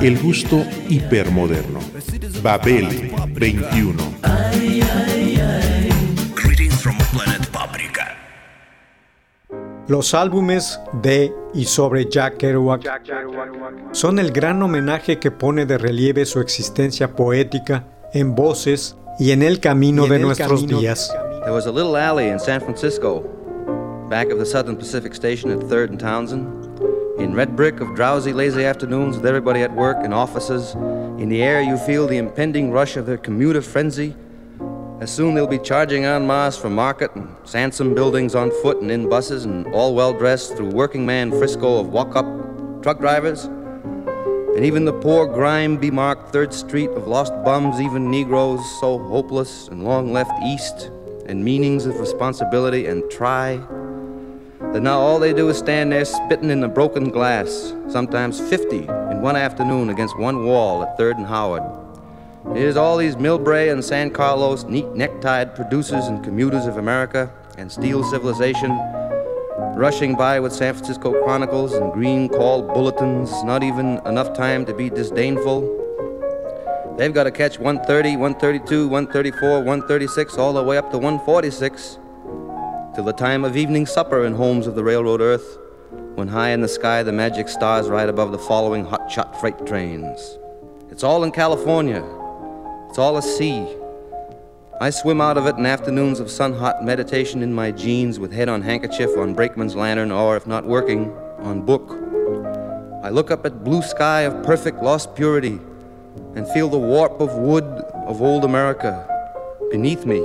el gusto hipermoderno. Babel 21. Los álbumes de y sobre Jack Kerouac son el gran homenaje que pone de relieve su existencia poética en voces y en el camino de nuestros días. little alley San Francisco, back of the Southern Pacific Station at 3 Townsend. in red brick of drowsy, lazy afternoons with everybody at work in offices. In the air, you feel the impending rush of their commuter frenzy. As soon they'll be charging en masse for market and Sansom buildings on foot and in buses and all well dressed through working man Frisco of walk up truck drivers. And even the poor, grime bemarked Third Street of lost bums, even Negroes so hopeless and long left east, and meanings of responsibility and try that now all they do is stand there spitting in the broken glass, sometimes 50 in one afternoon against one wall at 3rd and Howard. Here's all these Milbrae and San Carlos neat necktied producers and commuters of America and steel civilization rushing by with San Francisco Chronicles and green call bulletins, not even enough time to be disdainful. They've got to catch 130, 132, 134, 136, all the way up to 146 till the time of evening supper in homes of the railroad earth, when high in the sky the magic stars ride above the following hot shot freight trains. It's all in California. It's all a sea. I swim out of it in afternoons of sun hot meditation in my jeans with head on handkerchief on brakeman's lantern or, if not working, on book. I look up at blue sky of perfect lost purity and feel the warp of wood of old America beneath me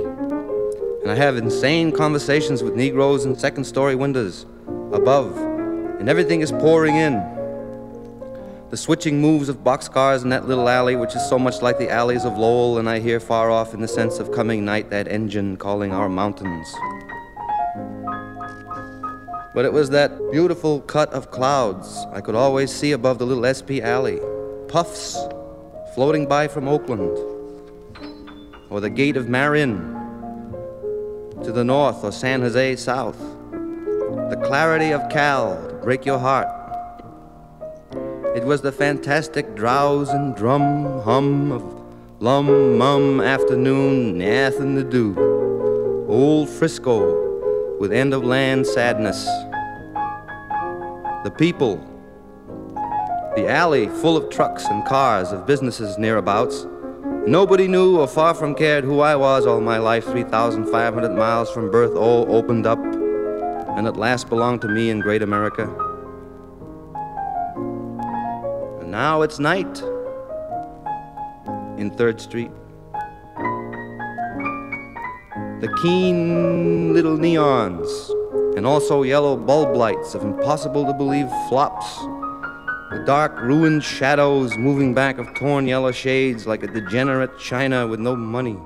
and I have insane conversations with Negroes in second story windows above, and everything is pouring in. The switching moves of boxcars in that little alley, which is so much like the alleys of Lowell, and I hear far off in the sense of coming night that engine calling our mountains. But it was that beautiful cut of clouds I could always see above the little SP alley, puffs floating by from Oakland, or the gate of Marin, to the north or San Jose south. The clarity of Cal to break your heart. It was the fantastic drowse and drum hum of lum mum afternoon, nothing to do. Old Frisco with end of land sadness. The people, the alley full of trucks and cars of businesses nearabouts Nobody knew or far from cared who I was all my life, 3,500 miles from birth, all opened up, and at last belonged to me in great America. And now it's night in 3rd Street. The keen little neons and also yellow bulb lights of impossible to believe flops the dark, ruined shadows moving back of torn yellow shades like a degenerate China with no money.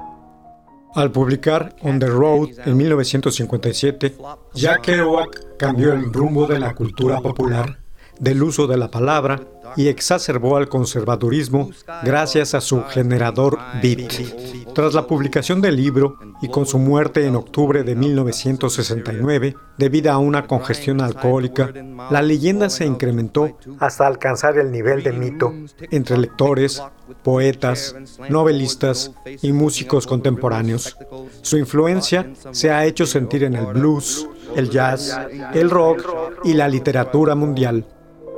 Al publicar On the Road en 1957, Jack Kerouac cambió el rumbo de la cultura popular del uso de la palabra y exacerbó al conservadurismo gracias a su generador beat. Tras la publicación del libro y con su muerte en octubre de 1969, debido a una congestión alcohólica, la leyenda se incrementó hasta alcanzar el nivel de mito entre lectores, poetas, novelistas y músicos contemporáneos. Su influencia se ha hecho sentir en el blues, el jazz, el rock y la literatura mundial.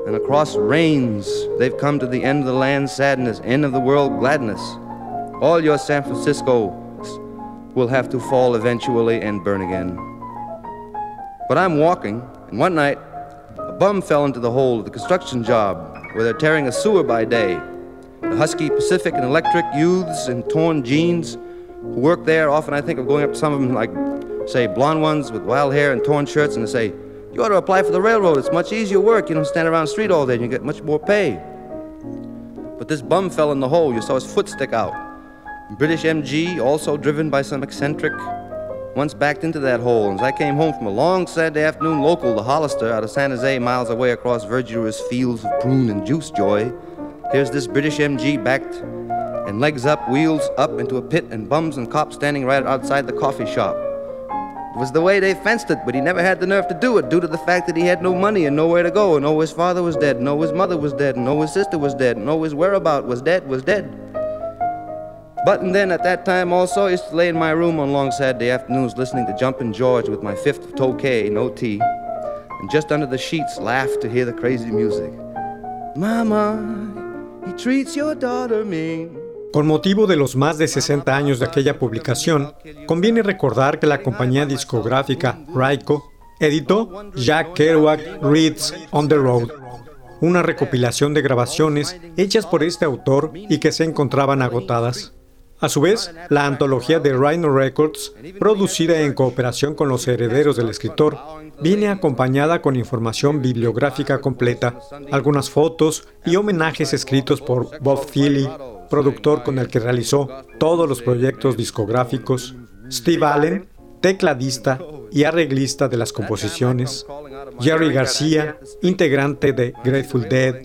and across rains they've come to the end of the land sadness, end of the world gladness. All your San Franciscos will have to fall eventually and burn again. But I'm walking, and one night a bum fell into the hole of the construction job where they're tearing a sewer by day. The husky Pacific and Electric youths in torn jeans who work there often I think of going up to some of them like, say, blonde ones with wild hair and torn shirts and they say, you ought to apply for the railroad. It's much easier work. You don't stand around the street all day and you get much more pay. But this bum fell in the hole. You saw his foot stick out. British MG, also driven by some eccentric, once backed into that hole. And as I came home from a long Saturday afternoon local to Hollister out of San Jose, miles away across verdurous fields of prune and juice joy, here's this British MG backed and legs up, wheels up into a pit, and bums and cops standing right outside the coffee shop was the way they fenced it, but he never had the nerve to do it due to the fact that he had no money and nowhere to go, and oh, his father was dead, and oh, his mother was dead, and oh, his sister was dead, and oh, his whereabout was dead, was dead. But and then at that time also, I used to lay in my room on long Saturday afternoons listening to Jumpin' George with my fifth of Tokay, no tea, and just under the sheets laugh to hear the crazy music. Mama, he treats your daughter mean. Con motivo de los más de 60 años de aquella publicación, conviene recordar que la compañía discográfica Raiko editó Jack Kerouac Reads On the Road, una recopilación de grabaciones hechas por este autor y que se encontraban agotadas. A su vez, la antología de Rhino Records, producida en cooperación con los herederos del escritor, viene acompañada con información bibliográfica completa, algunas fotos y homenajes escritos por Bob Thiele, productor con el que realizó todos los proyectos discográficos, Steve Allen, tecladista y arreglista de las composiciones, Jerry García, integrante de Grateful Dead,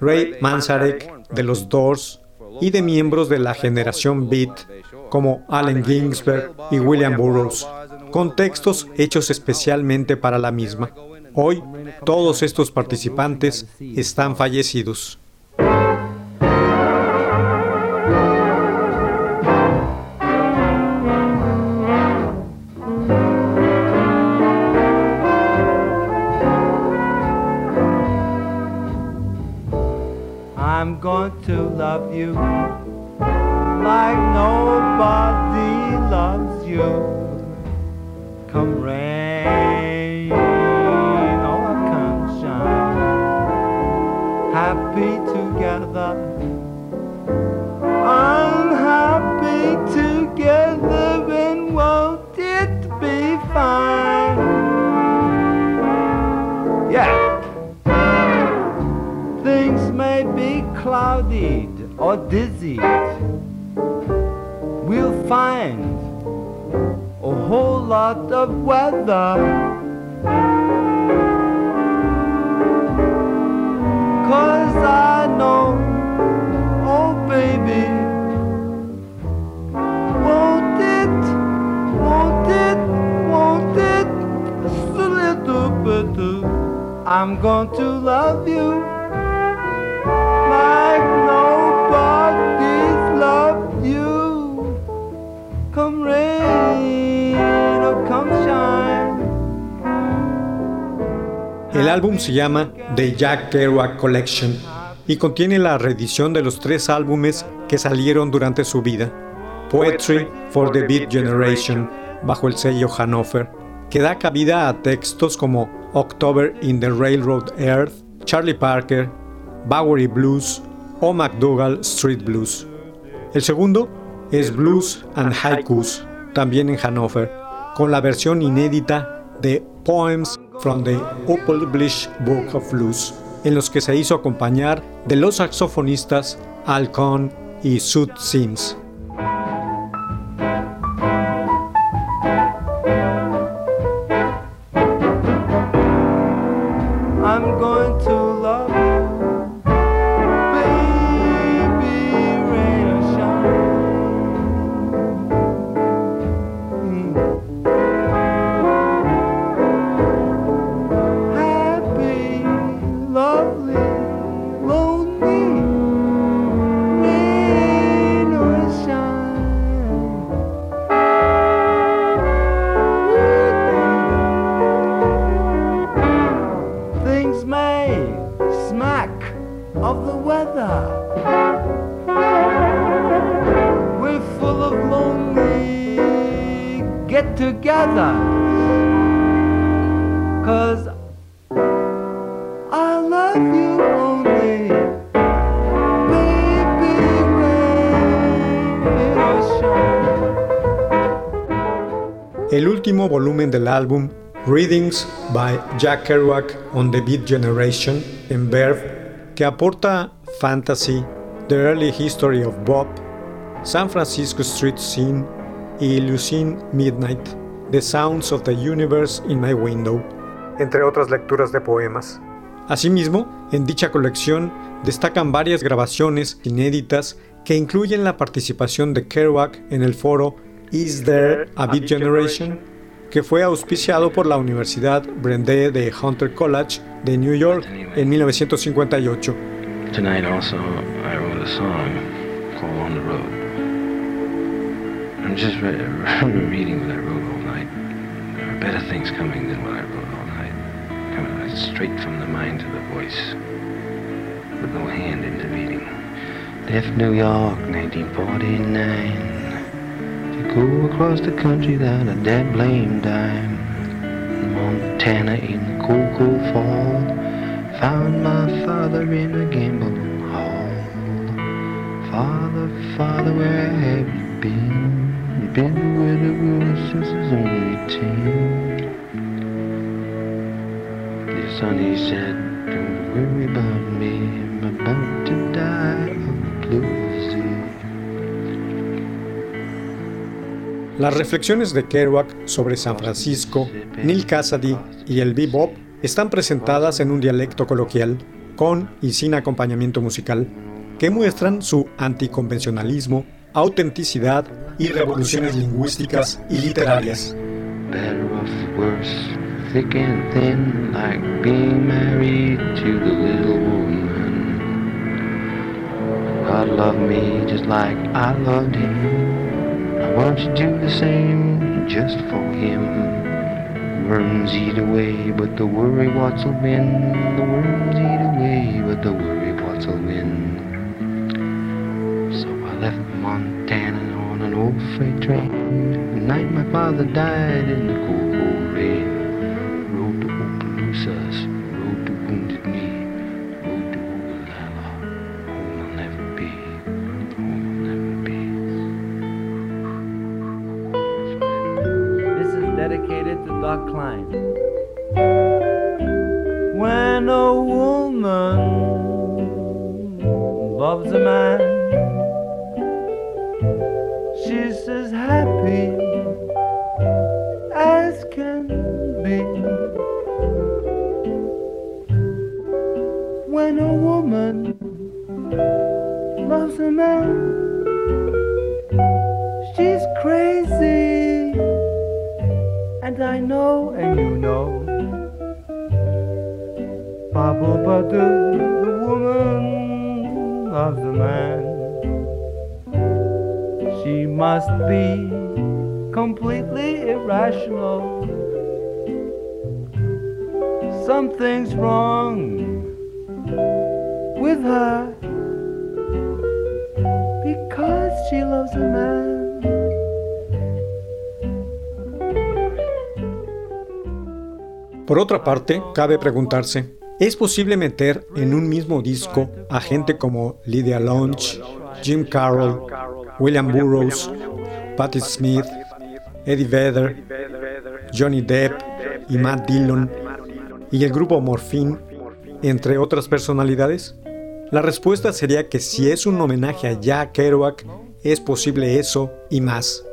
Ray Manzarek de los Doors, y de miembros de la generación Beat como Allen Ginsberg y William Burroughs, con textos hechos especialmente para la misma. Hoy, todos estos participantes están fallecidos. you like nobody loves you. Come rain or come shine, happy together, unhappy together, and won't it be fine? Yeah. Things may be cloudy or disease, we'll find a whole lot of weather. Cause I know, oh baby, won't it, won't it, won't it, just a little bit, too. I'm going to love you. El álbum se llama The Jack Kerouac Collection y contiene la reedición de los tres álbumes que salieron durante su vida. Poetry for the Beat Generation, bajo el sello Hanover, que da cabida a textos como October in the Railroad Earth, Charlie Parker, Bowery Blues o McDougall Street Blues. El segundo es Blues and Haikus, también en Hannover, con la versión inédita de Poems from the Unpublished Book of Blues, en los que se hizo acompañar de los saxofonistas Alcon y Sud Sims. I love you only. El último volumen del álbum Readings by Jack Kerouac on the Beat Generation en Verve, que aporta fantasy, the early history of Bob, San Francisco street scene, y Lucine Midnight, The Sounds of the Universe in My Window, entre otras lecturas de poemas. Asimismo, en dicha colección destacan varias grabaciones inéditas que incluyen la participación de Kerouac en el foro Is There a Beat Generation? que fue auspiciado por la Universidad Brende de Hunter College de New York en 1958. I'm just re reading what I wrote all night. There are better things coming than what I wrote all night. Coming straight from the mind to the voice, with no hand intervening. Left New York, 1949, to go across the country without a damn blame dime. In Montana in the cold, cold fall, found my father in a gambling hall. Father, father, where have you been? Las reflexiones de Kerouac sobre San Francisco, Neil Cassidy y el bebop están presentadas en un dialecto coloquial, con y sin acompañamiento musical, que muestran su anticonvencionalismo autenticidad y revoluciones lingüísticas y literarias. thick and thin, like married to the little God loved me just like I loved him. I want to do the same just for him? Worms eat away, but the worry what's will win. The worms eat away, but the worry what's will win. Montana on an old freight train. The night my father died in the cold, cold rain. Road to road to Wounded Knee, This is dedicated to Doc Klein. When a woman loves a man know and you know. Babu Badu, the woman of the man. She must be completely irrational. Something's wrong with her because she loves a man. Por otra parte, cabe preguntarse, ¿es posible meter en un mismo disco a gente como Lydia Lunch, Jim Carroll, William Burroughs, Patti Smith, Eddie Vedder, Johnny Depp y Matt Dillon y el grupo Morphine, entre otras personalidades? La respuesta sería que si es un homenaje a Jack Kerouac, es posible eso y más.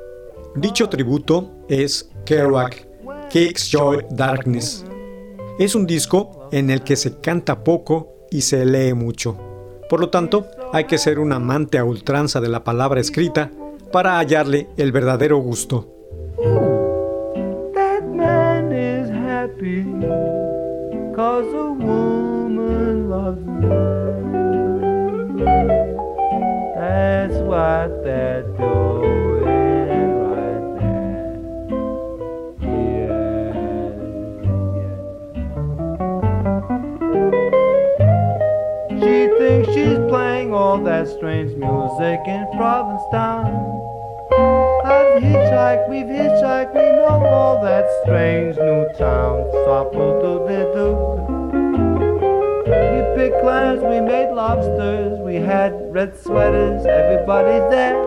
Dicho tributo es Kerouac Kicks Joy Darkness. Es un disco en el que se canta poco y se lee mucho. Por lo tanto, hay que ser un amante a ultranza de la palabra escrita para hallarle el verdadero gusto. all that strange music in Provincetown. I've hitchhiked, we've hitchhiked, we know all that strange new town. We picked clams, we made lobsters, we had red sweaters, everybody there.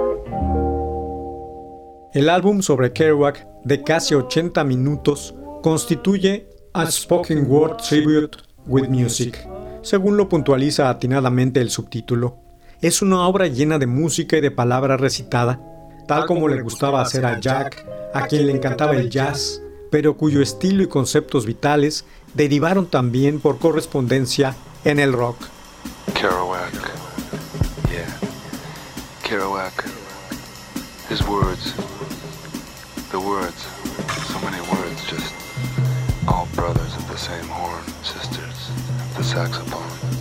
El álbum sobre Kerouac, de casi 80 minutos, constituye A Spoken Word Tribute with Music, según lo puntualiza atinadamente el subtítulo es una obra llena de música y de palabra recitada, tal como le gustaba hacer a Jack, a quien le encantaba el jazz, pero cuyo estilo y conceptos vitales derivaron también por correspondencia en el rock. His words. The words. So many words just all brothers of the same horn, sisters, the saxophone.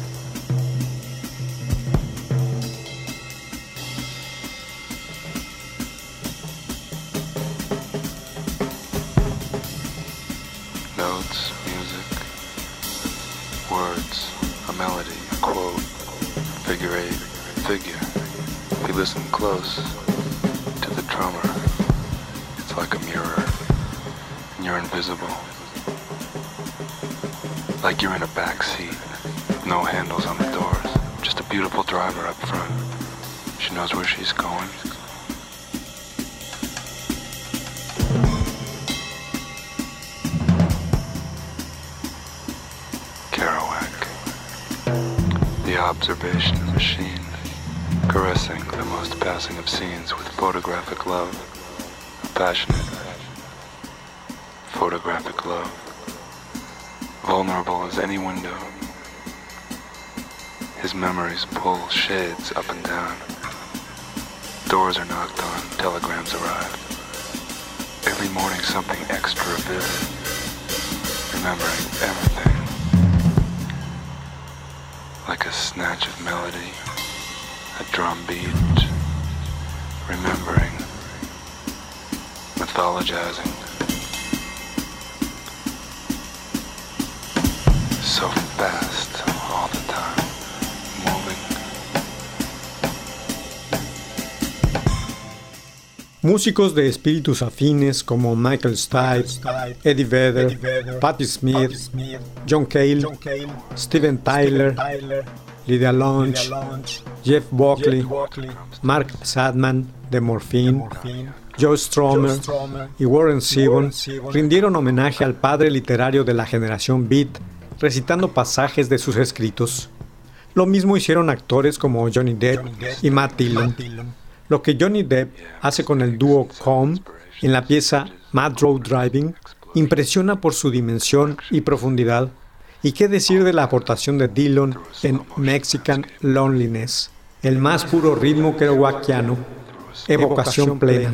notes, music, words, a melody, a quote, figure eight, figure. If you listen close to the drummer, it's like a mirror, and you're invisible. Like you're in a back seat, no handles on the doors, just a beautiful driver up front. She knows where she's going. observation machine, caressing the most passing of scenes with photographic love, passionate, photographic love, vulnerable as any window. His memories pull shades up and down. Doors are knocked on, telegrams arrive. Every morning something extra vivid, remembering everything like a snatch of melody, a drum beat, remembering, mythologizing. So fast. Músicos de espíritus afines como Michael Stipe, Eddie Vedder, Patti Smith, John, Cale, Steven Tyler, Lydia Lunch, Jeff Buckley, Mark Sadman de Morphine, Joe Stromer, y Warren Zevon rindieron homenaje al padre literario de la generación Beat, recitando pasajes de sus escritos. Lo mismo hicieron actores como Johnny Depp, y Matt Dillon lo que Johnny Depp hace con el dúo Com en la pieza Mad Road Driving impresiona por su dimensión y profundidad. ¿Y qué decir de la aportación de Dylan en Mexican Loneliness, el más puro ritmo kerouaciano, evocación plena?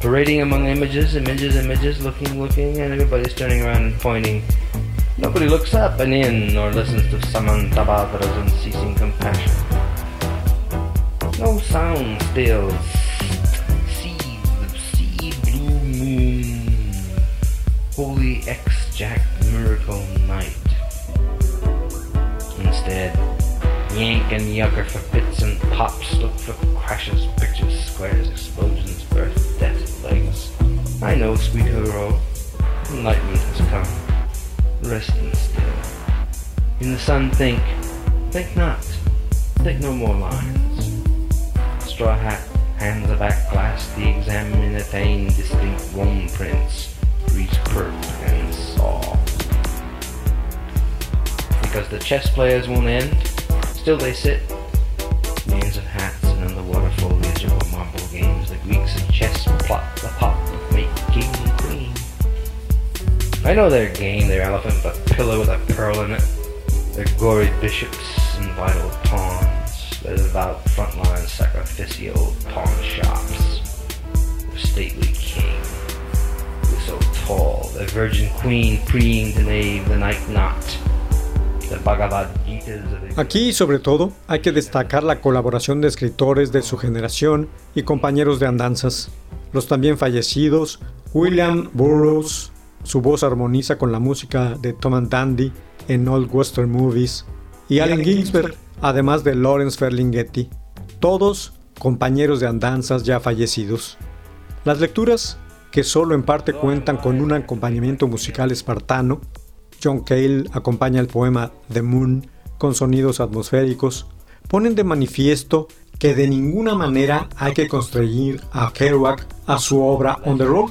parading among images, images, images, looking, looking, and everybody's turning around and pointing. Nobody looks up and in or listens to Samantabhadra's unceasing compassion. No sound still. See the sea blue moon. Holy X-Jack miracle night. Instead, yank and yucker for bits and pops, look for crashes, pictures, squares, explosions. I know, sweet hero, enlightenment has come. Rest and still. In the sun think, think not, think no more lines. Straw hat, hands back, glass, the examiner fain distinct warm prints, breeze curved and saw. Because the chess players won't end, still they sit I know their game, their elephant a pillow with a pearl in it, their gory bishops and vital pawns, their devout frontline sacrificial pawn shops, their stately king, who's so tall, their virgin queen preening the nave, the night knot. Aquí, sobre todo, hay que destacar la colaboración de escritores de su generación y compañeros de andanzas, los también fallecidos William Burroughs, su voz armoniza con la música de Tom and Dandy en Old Western Movies y Allen Ginsberg, además de Lawrence Ferlinghetti, todos compañeros de andanzas ya fallecidos. Las lecturas, que solo en parte cuentan con un acompañamiento musical espartano, John Cale acompaña el poema The Moon con sonidos atmosféricos, ponen de manifiesto que de ninguna manera hay que construir a Kerouac a su obra On the Road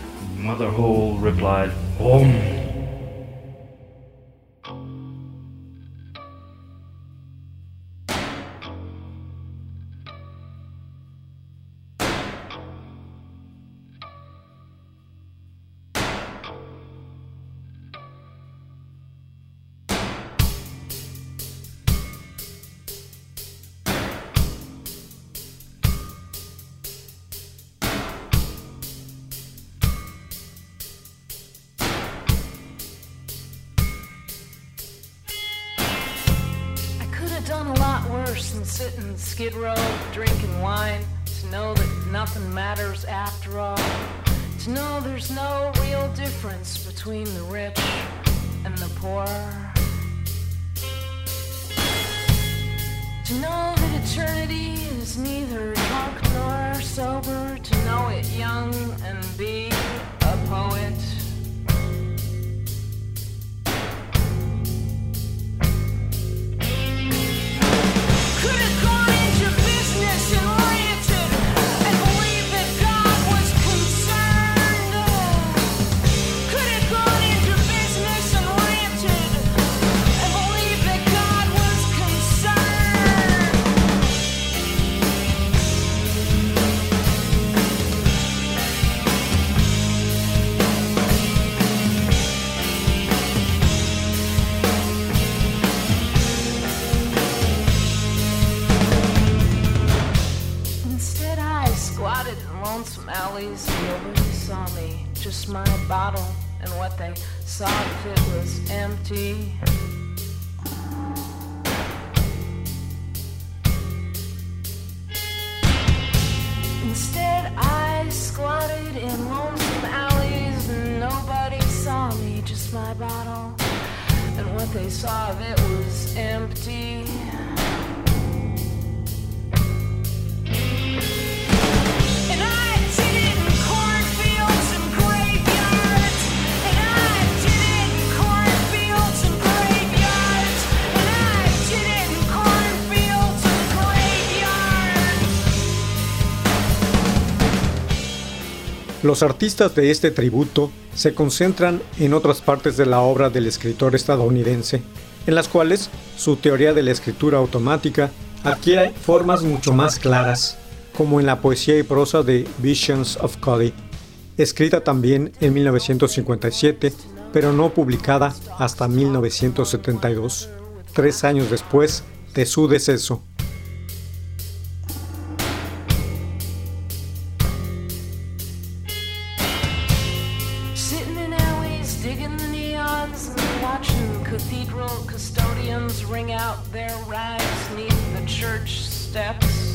Mother Hole replied, Om. sitting skid row, drinking wine, to know that nothing matters after all. To know there's no real difference between the rich and the poor. To know that eternity is neither drunk nor sober. To know it young and be a poet. they saw that was empty. Los artistas de este tributo se concentran en otras partes de la obra del escritor estadounidense, en las cuales su teoría de la escritura automática adquiere formas mucho más claras, como en la poesía y prosa de Visions of Cody, escrita también en 1957, pero no publicada hasta 1972, tres años después de su deceso. Digging the neons and watching cathedral custodians ring out their rags neath the church steps.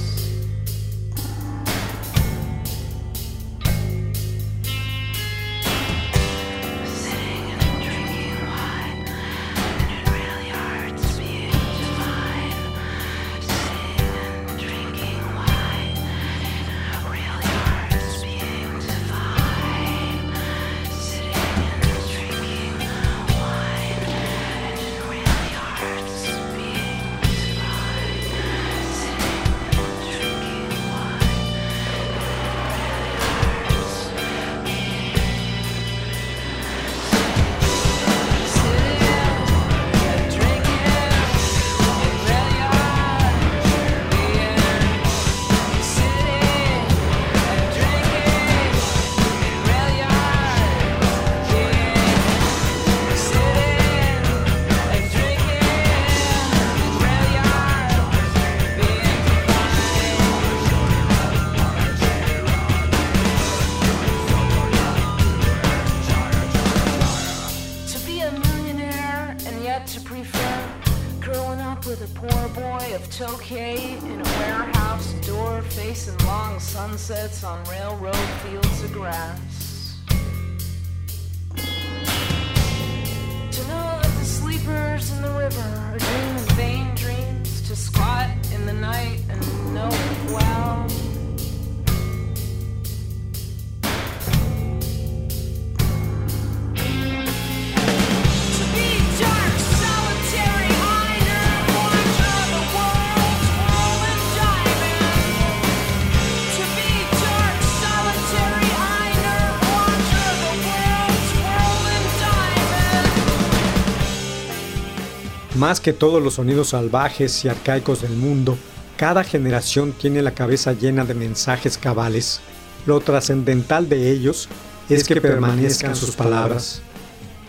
Más que todos los sonidos salvajes y arcaicos del mundo, cada generación tiene la cabeza llena de mensajes cabales. Lo trascendental de ellos es que permanezcan sus palabras.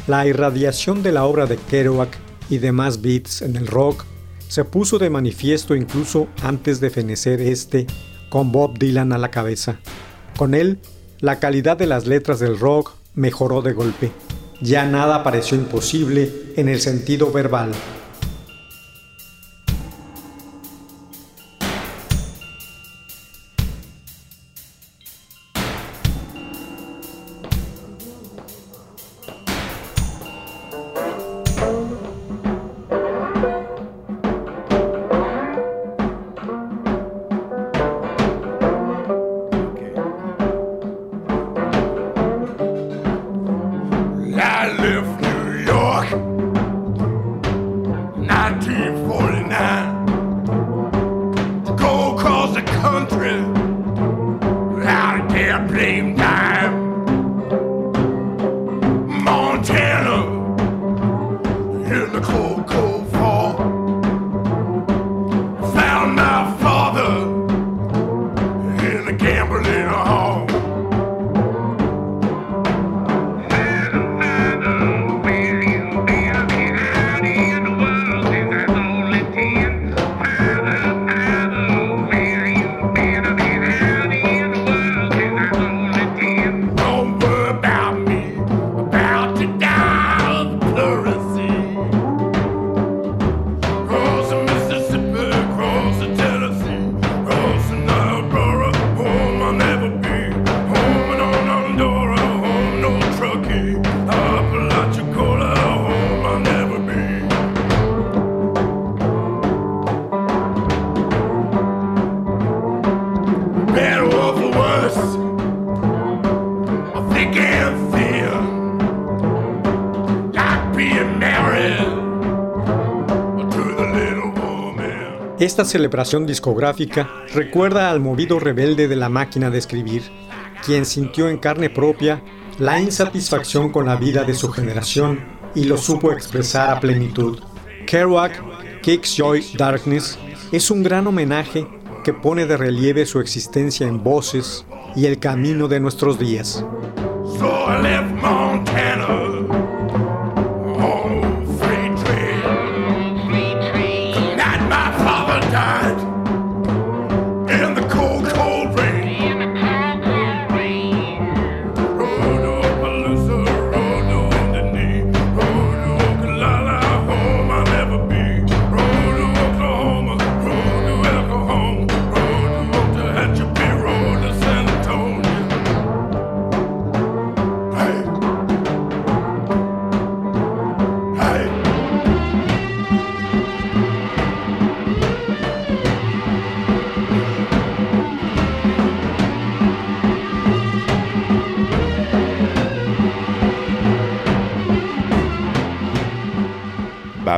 La irradiación de la obra de Kerouac y demás beats en el rock se puso de manifiesto incluso antes de fenecer este con Bob Dylan a la cabeza. Con él, la calidad de las letras del rock mejoró de golpe. Ya nada pareció imposible en el sentido verbal. esta celebración discográfica recuerda al movido rebelde de la máquina de escribir, quien sintió en carne propia la insatisfacción con la vida de su generación y lo supo expresar a plenitud. Kerouac, Kicks Joy Darkness, es un gran homenaje que pone de relieve su existencia en voces y el camino de nuestros días.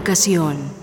Educación.